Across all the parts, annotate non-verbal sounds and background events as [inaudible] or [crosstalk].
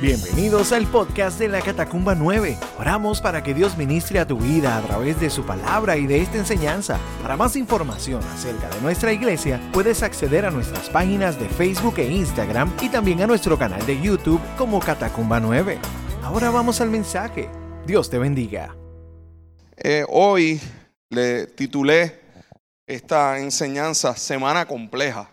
Bienvenidos al podcast de la Catacumba 9. Oramos para que Dios ministre a tu vida a través de su palabra y de esta enseñanza. Para más información acerca de nuestra iglesia, puedes acceder a nuestras páginas de Facebook e Instagram y también a nuestro canal de YouTube como Catacumba 9. Ahora vamos al mensaje. Dios te bendiga. Eh, hoy le titulé esta enseñanza Semana Compleja,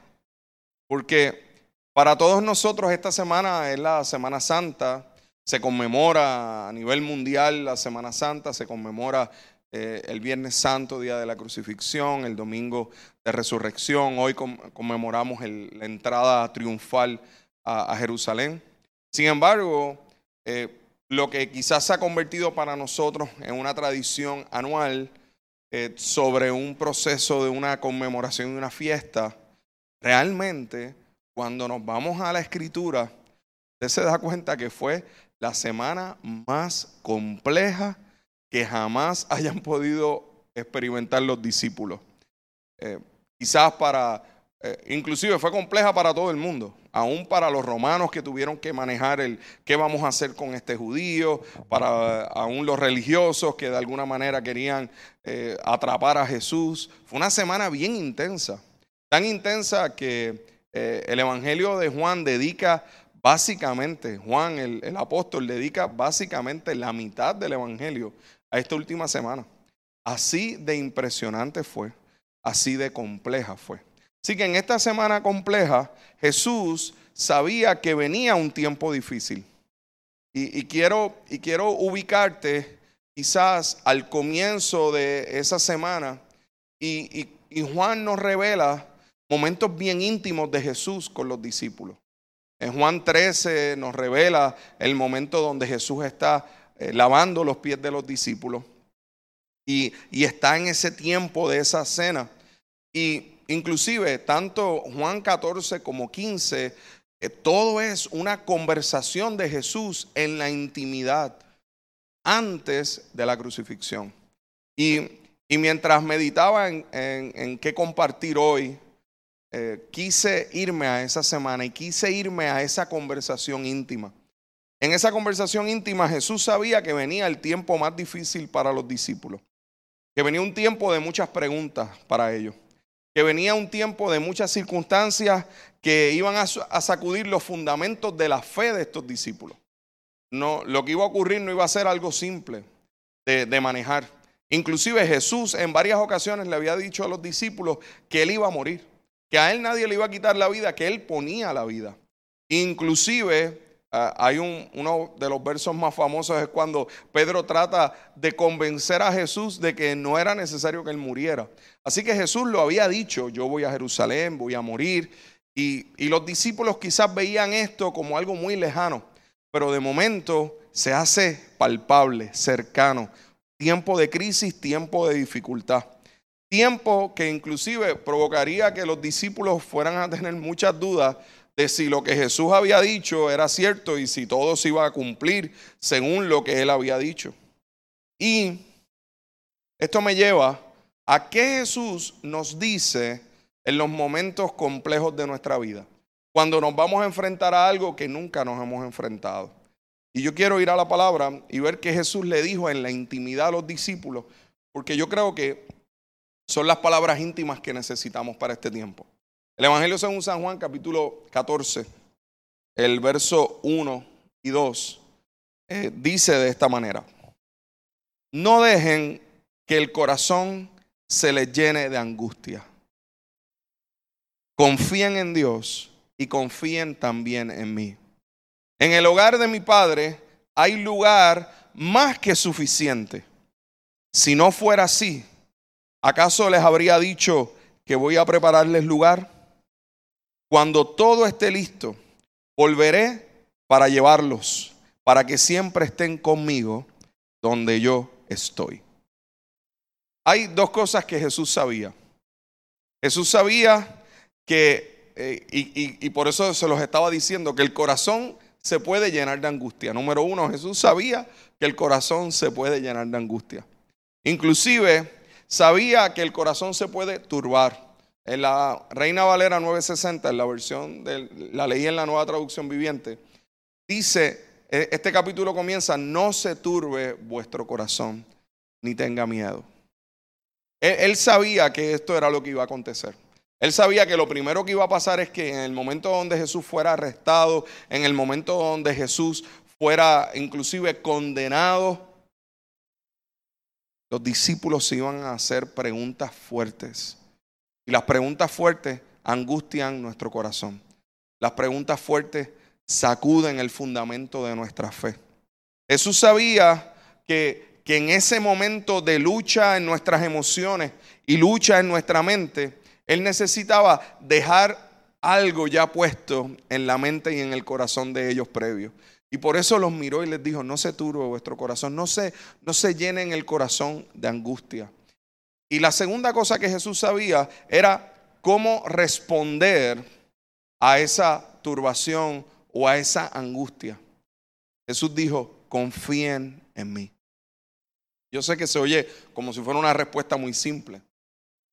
porque para todos nosotros esta semana es la Semana Santa, se conmemora a nivel mundial la Semana Santa, se conmemora eh, el Viernes Santo, Día de la Crucifixión, el Domingo de Resurrección, hoy conmemoramos la entrada triunfal a, Jerusalén. Sin embargo, eh, lo que quizás se ha convertido para nosotros en una tradición anual eh, sobre un proceso de una conmemoración y una fiesta, realmente cuando nos vamos a la escritura, usted se da cuenta que fue la semana más compleja que jamás [laughs] hayan podido experimentar los discípulos. Eh, quizás para, eh, inclusive fue compleja para todo el mundo, aún para los romanos que tuvieron que manejar el qué vamos a hacer con este judío, para aún los religiosos que de alguna manera querían eh, atrapar a Jesús. Fue una semana bien intensa, tan intensa que eh, el Evangelio de Juan dedica básicamente, Juan el, apóstol dedica básicamente la mitad del Evangelio a esta última semana. Así de impresionante fue, así de compleja fue. Así que en esta semana compleja Jesús sabía que venía un tiempo difícil. Y, quiero, y quiero ubicarte quizás al comienzo de esa semana. y Juan nos revela momentos bien íntimos de Jesús con los discípulos. En Juan 13 nos revela el momento donde Jesús está eh, lavando los pies de los discípulos y, está en ese tiempo de esa cena. Y inclusive tanto Juan 14 como 15, eh, todo es una conversación de Jesús en la intimidad antes de la crucifixión. Y, mientras meditaba en, en qué compartir hoy, eh, quise irme a esa semana y quise irme a esa conversación íntima. En esa conversación íntima Jesús sabía que venía el tiempo más difícil para los discípulos, que venía un tiempo de muchas preguntas para ellos, que venía un tiempo de muchas circunstancias que iban a, sacudir los fundamentos de la fe de estos discípulos. No, lo que iba a ocurrir no iba a ser algo simple de, de manejar. Inclusive Jesús en varias ocasiones le había dicho a los discípulos que él iba a morir que a él nadie le iba a quitar la vida, que él ponía la vida. Inclusive ah, hay uno de los versos más famosos es cuando Pedro trata de convencer a Jesús de que no era necesario que él muriera. Así que Jesús lo había dicho, yo voy a Jerusalén, voy a morir. Y los discípulos quizás veían esto como algo muy lejano, pero de momento se hace palpable, cercano. Tiempo de crisis, tiempo de dificultad. Tiempo que inclusive provocaría que los discípulos fueran a tener muchas dudas de si lo que Jesús había dicho era cierto y si todo se iba a cumplir según lo que él había dicho. Y esto me lleva a qué Jesús nos dice en los momentos complejos de nuestra vida, cuando nos vamos a enfrentar a algo que nunca nos hemos enfrentado. Y yo quiero ir a la palabra y ver qué Jesús le dijo en la intimidad a los discípulos, porque yo creo que son las palabras íntimas que necesitamos para este tiempo. El Evangelio según San Juan, capítulo 14, el verso 1 y 2, eh, dice de esta manera, no dejen que el corazón se les llene de angustia. Confíen en Dios y confíen también en mí. En el hogar de mi Padre hay lugar más que suficiente. Si no fuera así, ¿Acaso les habría dicho que voy a prepararles lugar? Cuando todo esté listo, volveré para llevarlos, para que siempre estén conmigo donde yo estoy. Hay dos cosas que Jesús sabía. Jesús sabía que, eh, y, y por eso se los estaba diciendo, que el corazón se puede llenar de angustia. Número uno, Jesús sabía que el corazón se puede llenar de angustia. Inclusive sabía que el corazón se puede turbar. En la Reina Valera 960, en la versión de la leí en la nueva traducción viviente, dice e, este capítulo comienza, no se turbe vuestro corazón, ni tenga miedo. Él, sabía que esto era lo que iba a acontecer. Él sabía que lo primero que iba a pasar es que en el momento donde Jesús fuera arrestado, en el momento donde Jesús fuera inclusive condenado, los discípulos se iban a hacer preguntas fuertes. Y las preguntas fuertes angustian nuestro corazón. Las preguntas fuertes sacuden el fundamento de nuestra fe. Jesús sabía que que en ese momento de lucha en nuestras emociones y lucha en nuestra mente, Él necesitaba dejar algo ya puesto en la mente y en el corazón de ellos previo. Y por eso los miró y les dijo, no se turbe vuestro corazón, no se, no se llenen el corazón de angustia. Y la segunda cosa que Jesús sabía era cómo responder a esa turbación o a esa angustia. Jesús dijo, confíen en mí. Yo sé que se oye como si fuera una respuesta muy simple,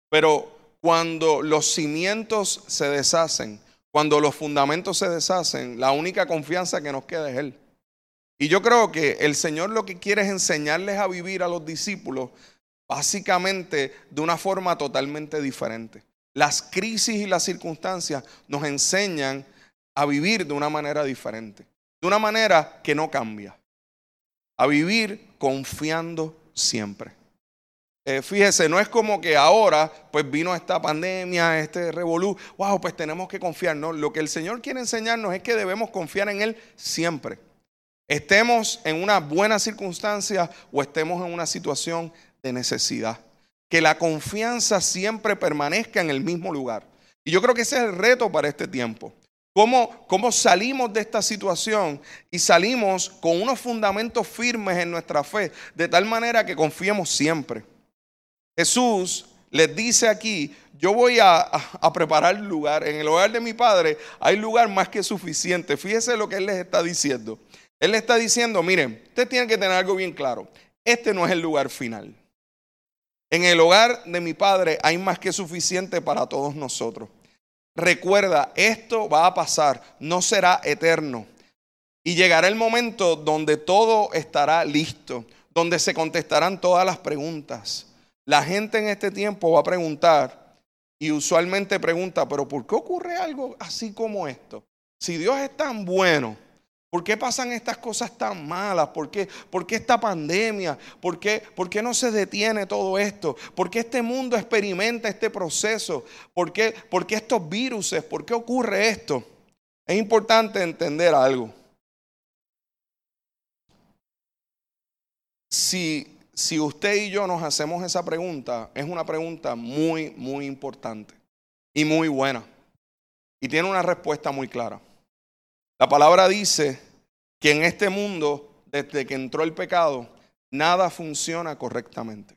pero cuando los cimientos se deshacen, cuando los fundamentos se deshacen, la única confianza que nos queda es Él. Y yo creo que el Señor lo que quiere es enseñarles a vivir a los discípulos básicamente de una forma totalmente diferente. Las crisis y las circunstancias nos enseñan a vivir de una manera diferente, de una manera que no cambia, a vivir confiando siempre. Eh, fíjese, no es como que ahora pues vino esta pandemia, este revolú, wow, pues tenemos que confiar. No, lo que el Señor quiere enseñarnos es que debemos confiar en Él siempre. Estemos en una buena circunstancia o estemos en una situación de necesidad. Que la confianza siempre permanezca en el mismo lugar. Y yo creo que ese es el reto para este tiempo. ¿Cómo, ¿Cómo, salimos de esta situación y salimos con unos fundamentos firmes en nuestra fe, de tal manera que confiemos siempre? Jesús les dice aquí, yo voy a, a, preparar lugar, en el hogar de mi padre hay lugar más que suficiente. Fíjese lo que Él les está diciendo. Él les está diciendo, miren, usted tiene que tener algo bien claro, este no es el lugar final. En el hogar de mi padre hay más que suficiente para todos nosotros. Recuerda, esto va a pasar, no será eterno. Y llegará el momento donde todo estará listo, donde se contestarán todas las preguntas. La gente en este tiempo va a preguntar y usualmente pregunta, pero ¿por qué ocurre algo así como esto? Si Dios es tan bueno, ¿Por qué pasan estas cosas tan malas? ¿Por qué, ¿Por qué esta pandemia? ¿Por qué, ¿Por qué, no se detiene todo esto? ¿Por qué este mundo experimenta este proceso? ¿Por qué, ¿Por qué estos virus? ¿Por qué ocurre esto? Es importante entender algo. Si, si usted y yo nos hacemos esa pregunta, es una pregunta muy, muy importante y muy buena. Y tiene una respuesta muy clara. La palabra dice que en este mundo, desde que entró el pecado, nada funciona correctamente.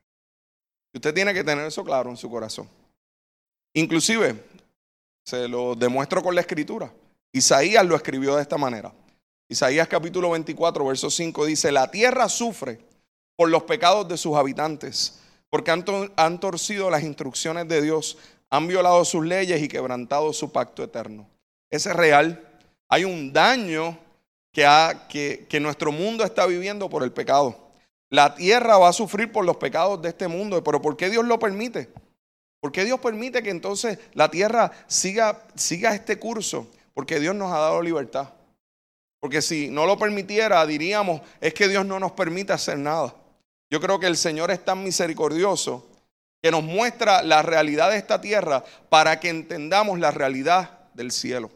Usted tiene que tener eso claro en su corazón. Inclusive, se lo demuestro con la escritura. Isaías lo escribió de esta manera. Isaías capítulo 24, verso 5 dice, la tierra sufre por los pecados de sus habitantes, porque han, torcido las instrucciones de Dios, han violado sus leyes y quebrantado su pacto eterno. Ese es real hay un daño que, que, nuestro mundo está viviendo por el pecado. La tierra va a sufrir por los pecados de este mundo, pero ¿por qué Dios lo permite? ¿Por qué Dios permite que entonces la tierra siga, siga este curso? Porque Dios nos ha dado libertad. Porque si no lo permitiera, diríamos, es que Dios no nos permite hacer nada. Yo creo que el Señor es tan misericordioso que nos muestra la realidad de esta tierra para que entendamos la realidad del cielo.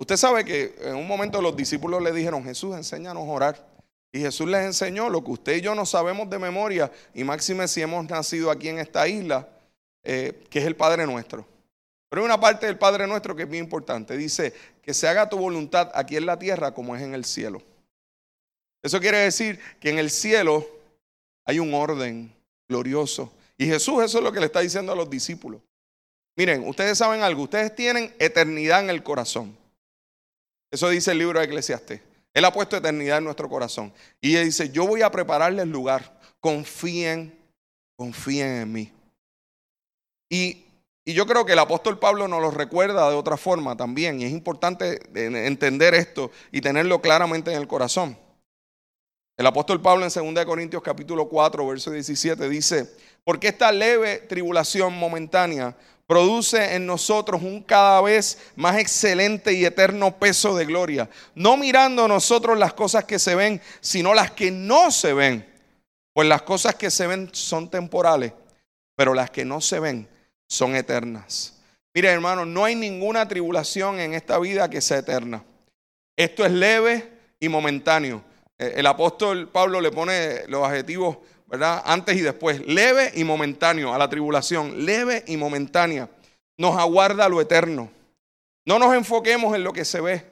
Usted sabe que en un momento los discípulos le dijeron, Jesús, enséñanos a orar. Y Jesús les enseñó lo que usted y yo no sabemos de memoria, y máxime si hemos nacido aquí en esta isla, eh, que es el Padre nuestro. Pero hay una parte del Padre nuestro que es bien importante. Dice, que se haga tu voluntad aquí en la tierra como es en el cielo. Eso quiere decir que en el cielo hay un orden glorioso. Y Jesús eso es lo que le está diciendo a los discípulos. Miren, ustedes saben algo, ustedes tienen eternidad en el corazón. Eso dice el libro de Eclesiastes. Él ha puesto eternidad en nuestro corazón. Y él dice, yo voy a prepararles lugar. Confíen, confíen en mí. Y Y yo creo que el apóstol Pablo nos lo recuerda de otra forma también. Y es importante entender esto y tenerlo claramente en el corazón. El apóstol Pablo en 2 Corintios capítulo 4, verso 17 dice, porque esta leve tribulación momentánea produce en nosotros un cada vez más excelente y eterno peso de gloria, no mirando nosotros las cosas que se ven, sino las que no se ven. Pues las cosas que se ven son temporales, pero las que no se ven son eternas. Mire, hermano, no hay ninguna tribulación en esta vida que sea eterna. Esto es leve y momentáneo. Eh, el apóstol Pablo le pone los adjetivos, ¿verdad? Antes y después. Leve y momentáneo a la tribulación. Leve y momentánea. Nos aguarda lo eterno. No nos enfoquemos en lo que se ve.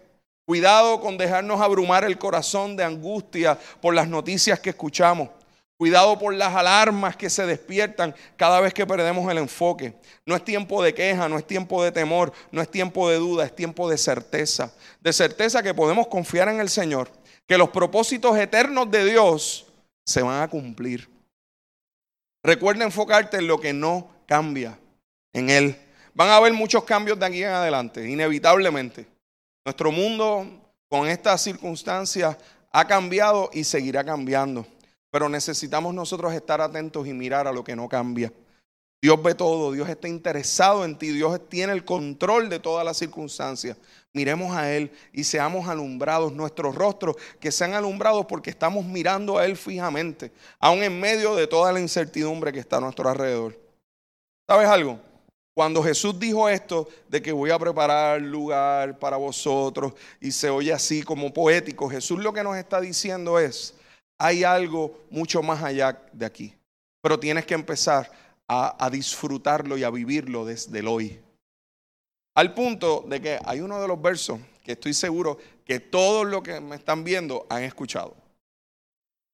Cuidado con dejarnos abrumar el corazón de angustia por las noticias que escuchamos. Cuidado por las alarmas que se despiertan cada vez que perdemos el enfoque. No es tiempo de queja, no es tiempo de temor, no es tiempo de duda, es tiempo de certeza. De certeza que podemos confiar en el Señor, que los propósitos eternos de Dios se van a cumplir. Recuerda enfocarte en lo que no cambia, en Él. Van a haber muchos cambios de aquí en adelante, inevitablemente. Nuestro mundo con estas circunstancias ha cambiado y seguirá cambiando. Pero necesitamos nosotros estar atentos y mirar a lo que no cambia. Dios ve todo, Dios está interesado en ti, Dios tiene el control de todas las circunstancias. Miremos a Él y seamos alumbrados, nuestros rostros que sean alumbrados porque estamos mirando a Él fijamente, aún en medio de toda la incertidumbre que está a nuestro alrededor. ¿Sabes algo? Cuando Jesús dijo esto de que voy a preparar lugar para vosotros y se oye así como poético, Jesús lo que nos está diciendo es, hay algo mucho más allá de aquí. Pero tienes que empezar a, disfrutarlo y a vivirlo desde el hoy. Al punto de que hay uno de los versos que estoy seguro que todos los que me están viendo han escuchado.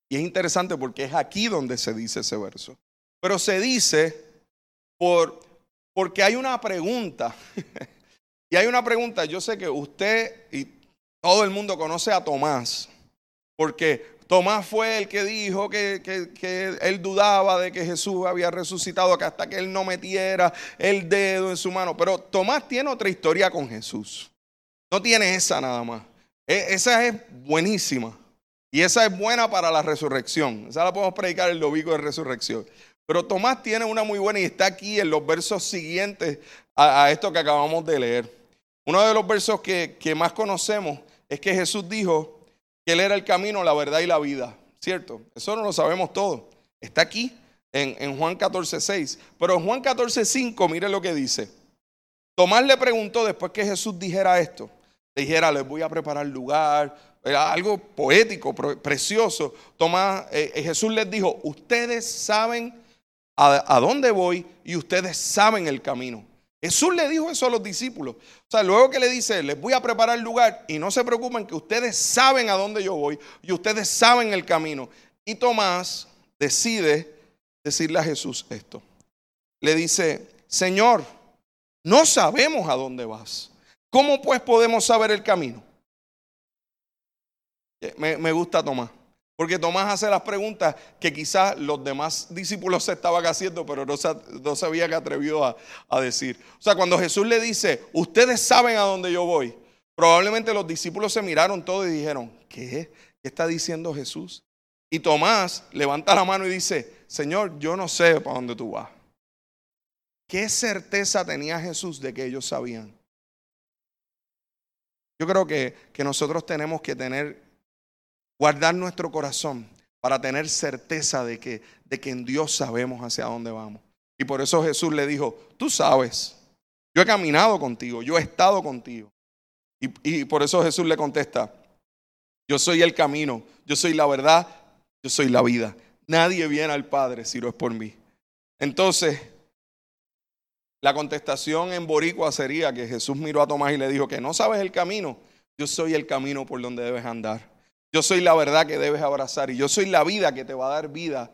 Y es interesante porque es aquí donde se dice ese verso. Pero se dice por, porque hay una pregunta. [laughs] y hay una pregunta, yo sé que usted y todo el mundo conoce a Tomás, porque Tomás fue el que dijo que, él dudaba de que Jesús había resucitado, que hasta que él no metiera el dedo en su mano. Pero Tomás tiene otra historia con Jesús. No tiene esa nada más. E, esa es buenísima. Y esa es buena para la resurrección. Esa la podemos predicar el domingo de resurrección. Pero Tomás tiene una muy buena y está aquí en los versos siguientes a, esto que acabamos de leer. Uno de los versos que, que más conocemos es que Jesús dijo, que Él era el camino, la verdad y la vida. ¿Cierto? Eso no lo sabemos todo. Está aquí en, en Juan 14, 6. Pero en Juan 14, 5, mire lo que dice. Tomás le preguntó después que Jesús dijera esto. Dijera, les voy a preparar lugar. Era algo poético, precioso. Tomás, eh, eh, Jesús les dijo, ustedes saben a dónde voy y ustedes saben el camino. Jesús le dijo eso a los discípulos. O sea, luego que le dice, les voy a preparar lugar y no se preocupen que ustedes saben a dónde yo voy y ustedes saben el camino. Y Tomás decide decirle a Jesús esto. Le dice, Señor, no sabemos a dónde vas. ¿Cómo pues podemos saber el camino? Me, me gusta Tomás. Porque Tomás hace las preguntas que quizás los demás discípulos se estaban haciendo, pero no se, no se habían atrevido a, a, decir. O sea, cuando Jesús le dice, ustedes saben a dónde yo voy, probablemente los discípulos se miraron todos y dijeron, ¿qué? ¿Qué está diciendo Jesús? Y Tomás levanta la mano y dice, Señor, yo no sé para dónde tú vas. ¿Qué certeza tenía Jesús de que ellos sabían? Yo creo que, que nosotros tenemos que tener guardar nuestro corazón para tener certeza de que, de que en Dios sabemos hacia dónde vamos. Y por eso Jesús le dijo, tú sabes, yo he caminado contigo, yo he estado contigo. Y, y por eso Jesús le contesta, yo soy el camino, yo soy la verdad, yo soy la vida. Nadie viene al Padre si no es por mí. Entonces, la contestación en Boricua sería que Jesús miró a Tomás y le dijo que no sabes el camino, yo soy el camino por donde debes andar. Yo soy la verdad que debes abrazar y yo soy la vida que te va a dar vida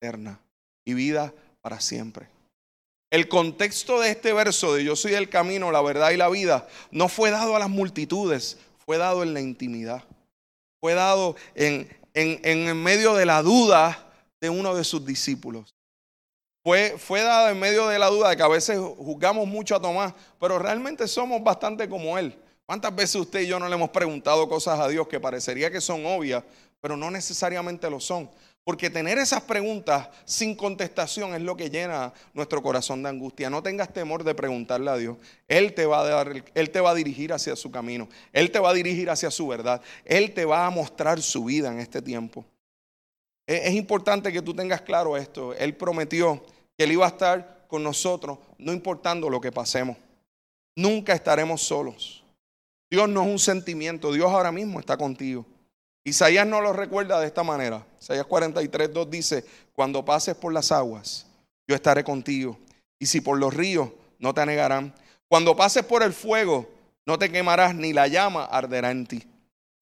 eterna y vida para siempre. El contexto de este verso de yo soy el camino, la verdad y la vida no fue dado a las multitudes, fue dado en la intimidad. Fue dado en, en, en medio de la duda de uno de sus discípulos. fue, fue dada en medio de la duda de que a veces juzgamos mucho a Tomás, pero realmente somos bastante como él. ¿Cuántas veces usted y yo no le hemos preguntado cosas a Dios que parecería que son obvias, pero no necesariamente lo son? Porque tener esas preguntas sin contestación es lo que llena nuestro corazón de angustia. No tengas temor de preguntarle a Dios. Él te va a dar, él te va a dirigir hacia su camino. Él te va a dirigir hacia su verdad. Él te va a mostrar su vida en este tiempo. Es importante que tú tengas claro esto. Él prometió que Él iba a estar con nosotros, no importando lo que pasemos. Nunca estaremos solos. Dios no es un sentimiento, Dios ahora mismo está contigo. Isaías no lo recuerda de esta manera. Isaías 43, 2 dice, cuando pases por las aguas, yo estaré contigo. Y si por los ríos, no te anegarán. Cuando pases por el fuego, no te quemarás, ni la llama arderá en ti.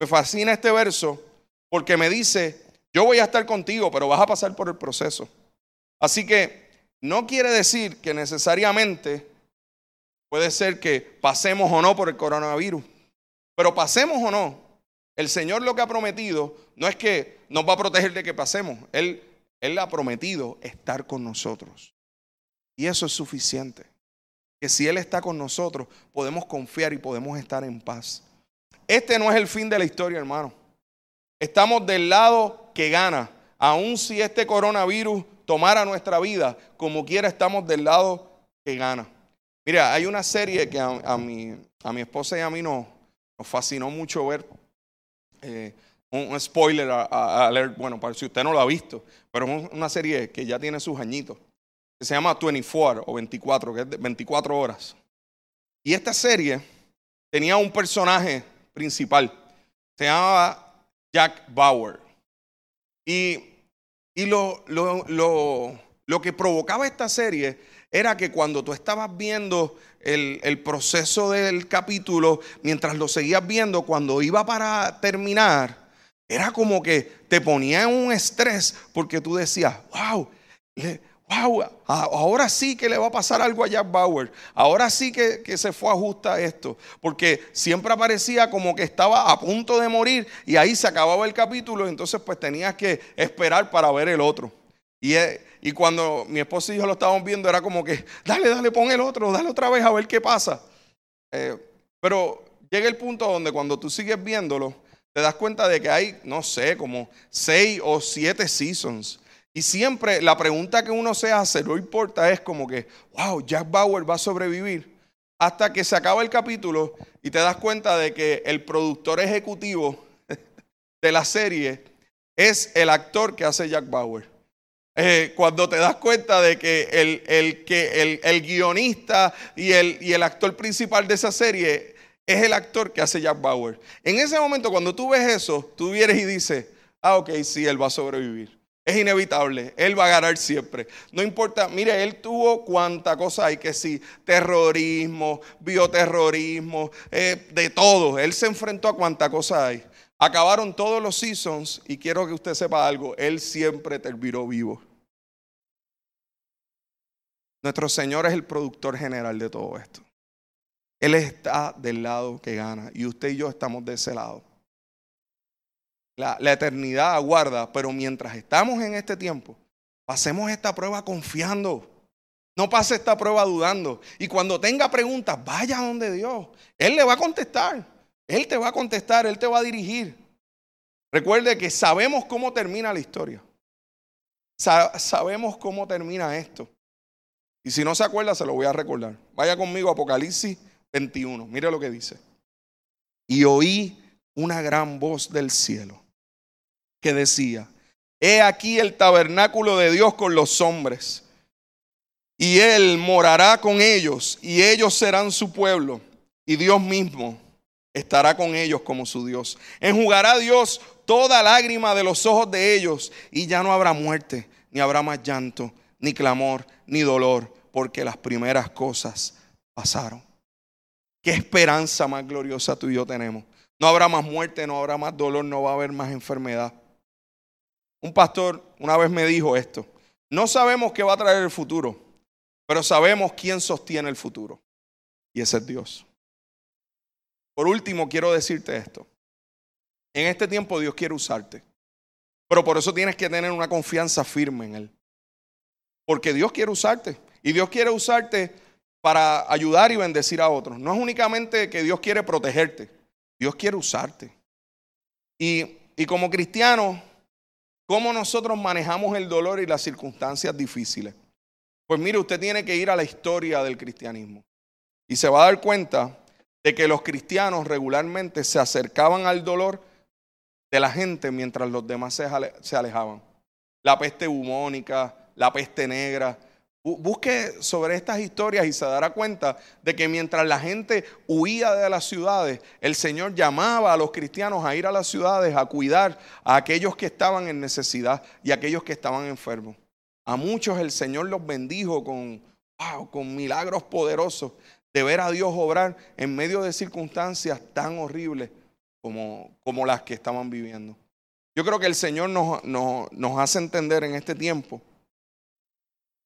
Me fascina este verso porque me dice, yo voy a estar contigo, pero vas a pasar por el proceso. Así que no quiere decir que necesariamente puede ser que pasemos o no por el coronavirus. Pero pasemos o no, el Señor lo que ha prometido no es que nos va a proteger de que pasemos. Él, él ha prometido estar con nosotros. Y eso es suficiente. Que si Él está con nosotros, podemos confiar y podemos estar en paz. Este no es el fin de la historia, hermano. Estamos del lado que gana. Aun si este coronavirus tomara nuestra vida, como quiera estamos del lado que gana. Mira, hay una serie que a, mi, a mi esposa y a mí nos, nos fascinó mucho ver. Eh, un, spoiler alert, bueno, para si usted no lo ha visto, pero es una serie que ya tiene sus añitos, que se llama 24 o 24, que es de 24 horas. Y esta serie tenía un personaje principal, se llamaba Jack Bauer. Y, y lo, lo, lo, lo que provocaba esta serie era que cuando tú estabas viendo el, el, proceso del capítulo, mientras lo seguías viendo, cuando iba para terminar, era como que te ponía en un estrés porque tú decías, wow, wow, ahora sí que le va a pasar algo a Jack Bauer, ahora sí que, que se fue a justa esto, porque siempre aparecía como que estaba a punto de morir y ahí se acababa el capítulo, entonces pues tenías que esperar para ver el otro. Y, y cuando mi esposo y yo lo estábamos viendo, era como que, dale, dale, pon el otro, dale otra vez a ver qué pasa. Eh, pero llega el punto donde cuando tú sigues viéndolo, te das cuenta de que hay, no sé, como seis o siete seasons. Y siempre la pregunta que uno se hace, no importa, es como que, wow, Jack Bauer va a sobrevivir. Hasta que se acaba el capítulo y te das cuenta de que el productor ejecutivo [laughs] de la serie es el actor que hace Jack Bauer. Eh, cuando te das cuenta de que el, el que el, guionista y el, y el actor principal de esa serie es el actor que hace Jack Bauer. En ese momento, cuando tú ves eso, tú vienes y dices, ah, ok, sí, él va a sobrevivir. Es inevitable, él va a ganar siempre. No importa, mire, él tuvo cuánta cosa hay que sí, terrorismo, bioterrorismo, eh, de todo. Él se enfrentó a cuánta cosa hay. Acabaron todos los seasons y quiero que usted sepa algo, Él siempre terminó vivo. Nuestro Señor es el productor general de todo esto. Él está del lado que gana y usted y yo estamos de ese lado. La, la, eternidad aguarda, pero mientras estamos en este tiempo, pasemos esta prueba confiando. No pase esta prueba dudando. Y cuando tenga preguntas, vaya donde Dios. Él le va a contestar. Él te va a contestar, Él te va a dirigir. Recuerde que sabemos cómo termina la historia. sabemos cómo termina esto. Y si no se acuerda, se lo voy a recordar. Vaya conmigo a Apocalipsis 21. Mire lo que dice. Y oí una gran voz del cielo que decía, he aquí el tabernáculo de Dios con los hombres. Y Él morará con ellos y ellos serán su pueblo. Y Dios mismo estará con ellos como su Dios. Enjugará Dios toda lágrima de los ojos de ellos y ya no habrá muerte, ni habrá más llanto, ni clamor, ni dolor, porque las primeras cosas pasaron. Qué esperanza más gloriosa tú y yo tenemos. No habrá más muerte, no habrá más dolor, no va a haber más enfermedad. Un pastor una vez me dijo esto. No sabemos qué va a traer el futuro, pero sabemos quién sostiene el futuro. Y ese es Dios. Por último, quiero decirte esto. En este tiempo Dios quiere usarte. Pero por eso tienes que tener una confianza firme en Él. porque Dios quiere usarte. Y Dios quiere usarte para ayudar y bendecir a otros. No es únicamente que Dios quiere protegerte, Dios quiere usarte. Y, y como cristianos, ¿cómo nosotros manejamos el dolor y las circunstancias difíciles? Pues mire, usted tiene que ir a la historia del cristianismo y se va a dar cuenta de que los cristianos regularmente se acercaban al dolor de la gente mientras los demás se alejaban. La peste bubónica, la peste negra. Busque sobre estas historias y se dará cuenta de que mientras la gente huía de las ciudades, el Señor llamaba a los cristianos a ir a las ciudades a cuidar a aquellos que estaban en necesidad y a aquellos que estaban enfermos. A muchos el Señor los bendijo con, con milagros poderosos de ver a Dios obrar en medio de circunstancias tan horribles como, como las que estaban viviendo. Yo creo que el Señor nos, nos, hace entender en este tiempo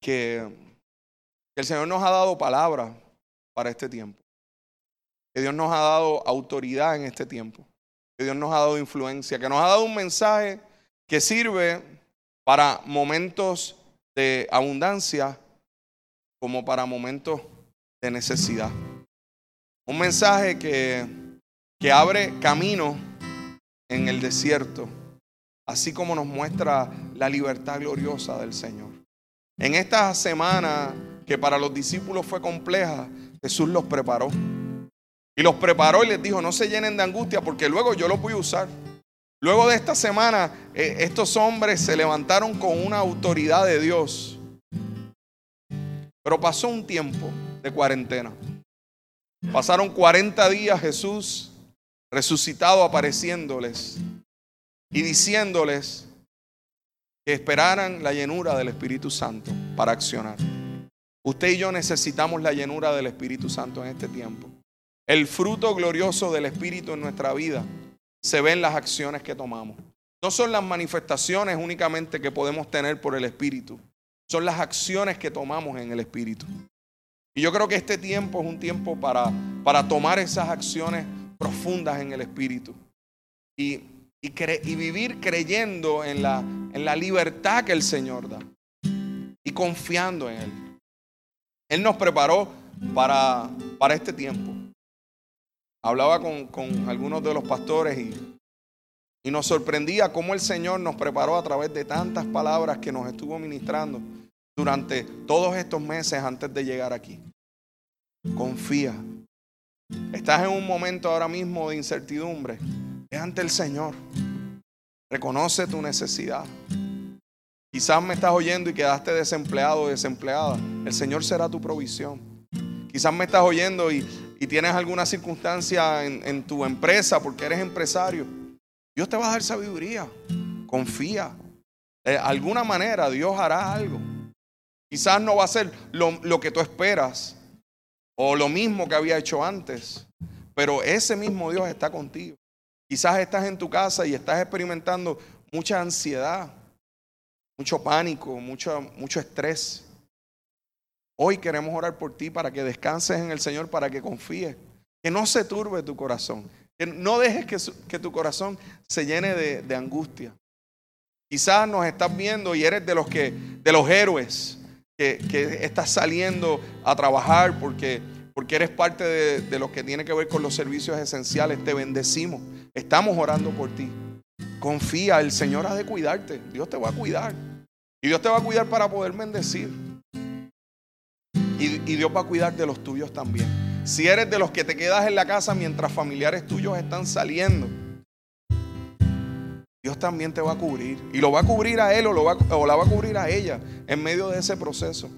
que, que el Señor nos ha dado palabra para este tiempo. Que Dios nos ha dado autoridad en este tiempo. Que Dios nos ha dado influencia. Que nos ha dado un mensaje que sirve para momentos de abundancia como para momentos de necesidad. Un mensaje que, que abre camino en el desierto, así como nos muestra la libertad gloriosa del Señor. En esta semana que para los discípulos fue compleja, Jesús los preparó. Y los preparó y les dijo, no se llenen de angustia porque luego yo los voy a usar. Luego de esta semana, eh, estos hombres se levantaron con una autoridad de Dios. Pero pasó un tiempo de cuarentena. Pasaron 40 días Jesús resucitado apareciéndoles y diciéndoles que esperaran la llenura del Espíritu Santo para accionar. Usted y yo necesitamos la llenura del Espíritu Santo en este tiempo. El fruto glorioso del Espíritu en nuestra vida se ve en las acciones que tomamos. No son las manifestaciones únicamente que podemos tener por el Espíritu, son las acciones que tomamos en el Espíritu. Y yo creo que este tiempo es un tiempo para, para tomar esas acciones profundas en el Espíritu y, y, y vivir creyendo en la, en la libertad que el Señor da y confiando en Él. Él nos preparó para, para este tiempo. Hablaba con, con algunos de los pastores y, y nos sorprendía cómo el Señor nos preparó a través de tantas palabras que nos estuvo ministrando durante todos estos meses antes de llegar aquí. Confía. Estás en un momento ahora mismo de incertidumbre. Es ante el Señor. Reconoce tu necesidad. Quizás me estás oyendo y quedaste desempleado o desempleada. El Señor será tu provisión. Quizás me estás oyendo y, tienes alguna circunstancia en, en tu empresa porque eres empresario. Dios te va a dar sabiduría. Confía. De alguna manera Dios hará algo. Quizás no va a ser lo, que tú esperas o lo mismo que había hecho antes, pero ese mismo Dios está contigo. Quizás estás en tu casa y estás experimentando mucha ansiedad, mucho pánico, mucho, mucho estrés. Hoy queremos orar por ti para que descanses en el Señor, para que confíes, que no se turbe tu corazón, que no dejes que, tu corazón se llene de, de angustia. Quizás nos estás viendo y eres de los que, de los héroes, que, estás saliendo a trabajar porque, porque eres parte de, de lo que tiene que ver con los servicios esenciales. Te bendecimos. Estamos orando por ti. Confía, el Señor ha de cuidarte. Dios te va a cuidar. Y Dios te va a cuidar para poder bendecir. Y, y, Dios va a cuidar de los tuyos también. Si eres de los que te quedas en la casa mientras familiares tuyos están saliendo, Dios también te va a cubrir. Y lo va a cubrir a él o, lo va, o la va a cubrir a ella en medio de ese proceso.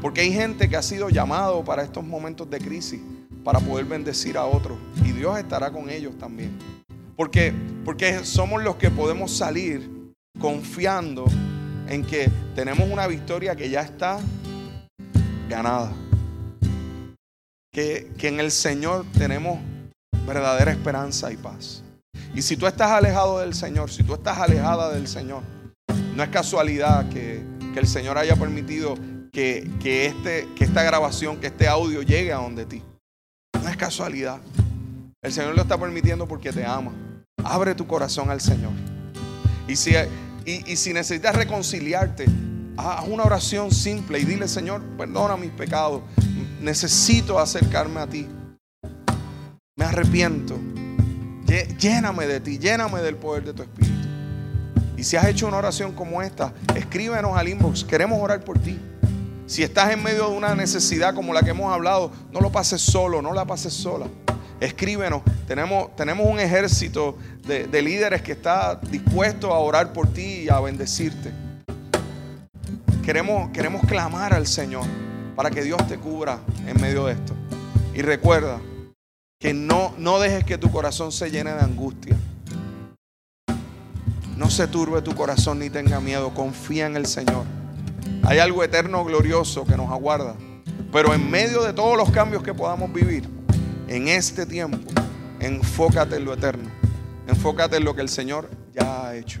Porque hay gente que ha sido llamado para estos momentos de crisis, para poder bendecir a otros. Y Dios estará con ellos también. Porque, porque somos los que podemos salir confiando en que tenemos una victoria que ya está ganada. Que, que en el Señor tenemos verdadera esperanza y paz. Y si tú estás alejado del Señor, si tú estás alejada del Señor, no es casualidad que, el Señor haya permitido que, este, que esta grabación, que este audio llegue a donde ti. No es casualidad. El Señor lo está permitiendo porque te ama. Abre tu corazón al Señor. Y si, y, si necesitas reconciliarte, haz una oración simple y dile, Señor, perdona mis pecados. Necesito acercarme a ti. Me arrepiento. Lléname de ti, lléname del poder de tu Espíritu. Y si has hecho una oración como esta, escríbenos al inbox. Queremos orar por ti. Si estás en medio de una necesidad como la que hemos hablado, no lo pases solo, no la pases sola. Escríbenos. Tenemos, tenemos un ejército de, de líderes que está dispuesto a orar por ti y a bendecirte. Queremos, queremos clamar al Señor para que Dios te cubra en medio de esto. Y recuerda que no, no dejes que tu corazón se llene de angustia. No se turbe tu corazón ni tenga miedo. Confía en el Señor. Hay algo eterno glorioso que nos aguarda. Pero en medio de todos los cambios que podamos vivir, en este tiempo, enfócate en lo eterno. Enfócate en lo que el Señor ya ha hecho.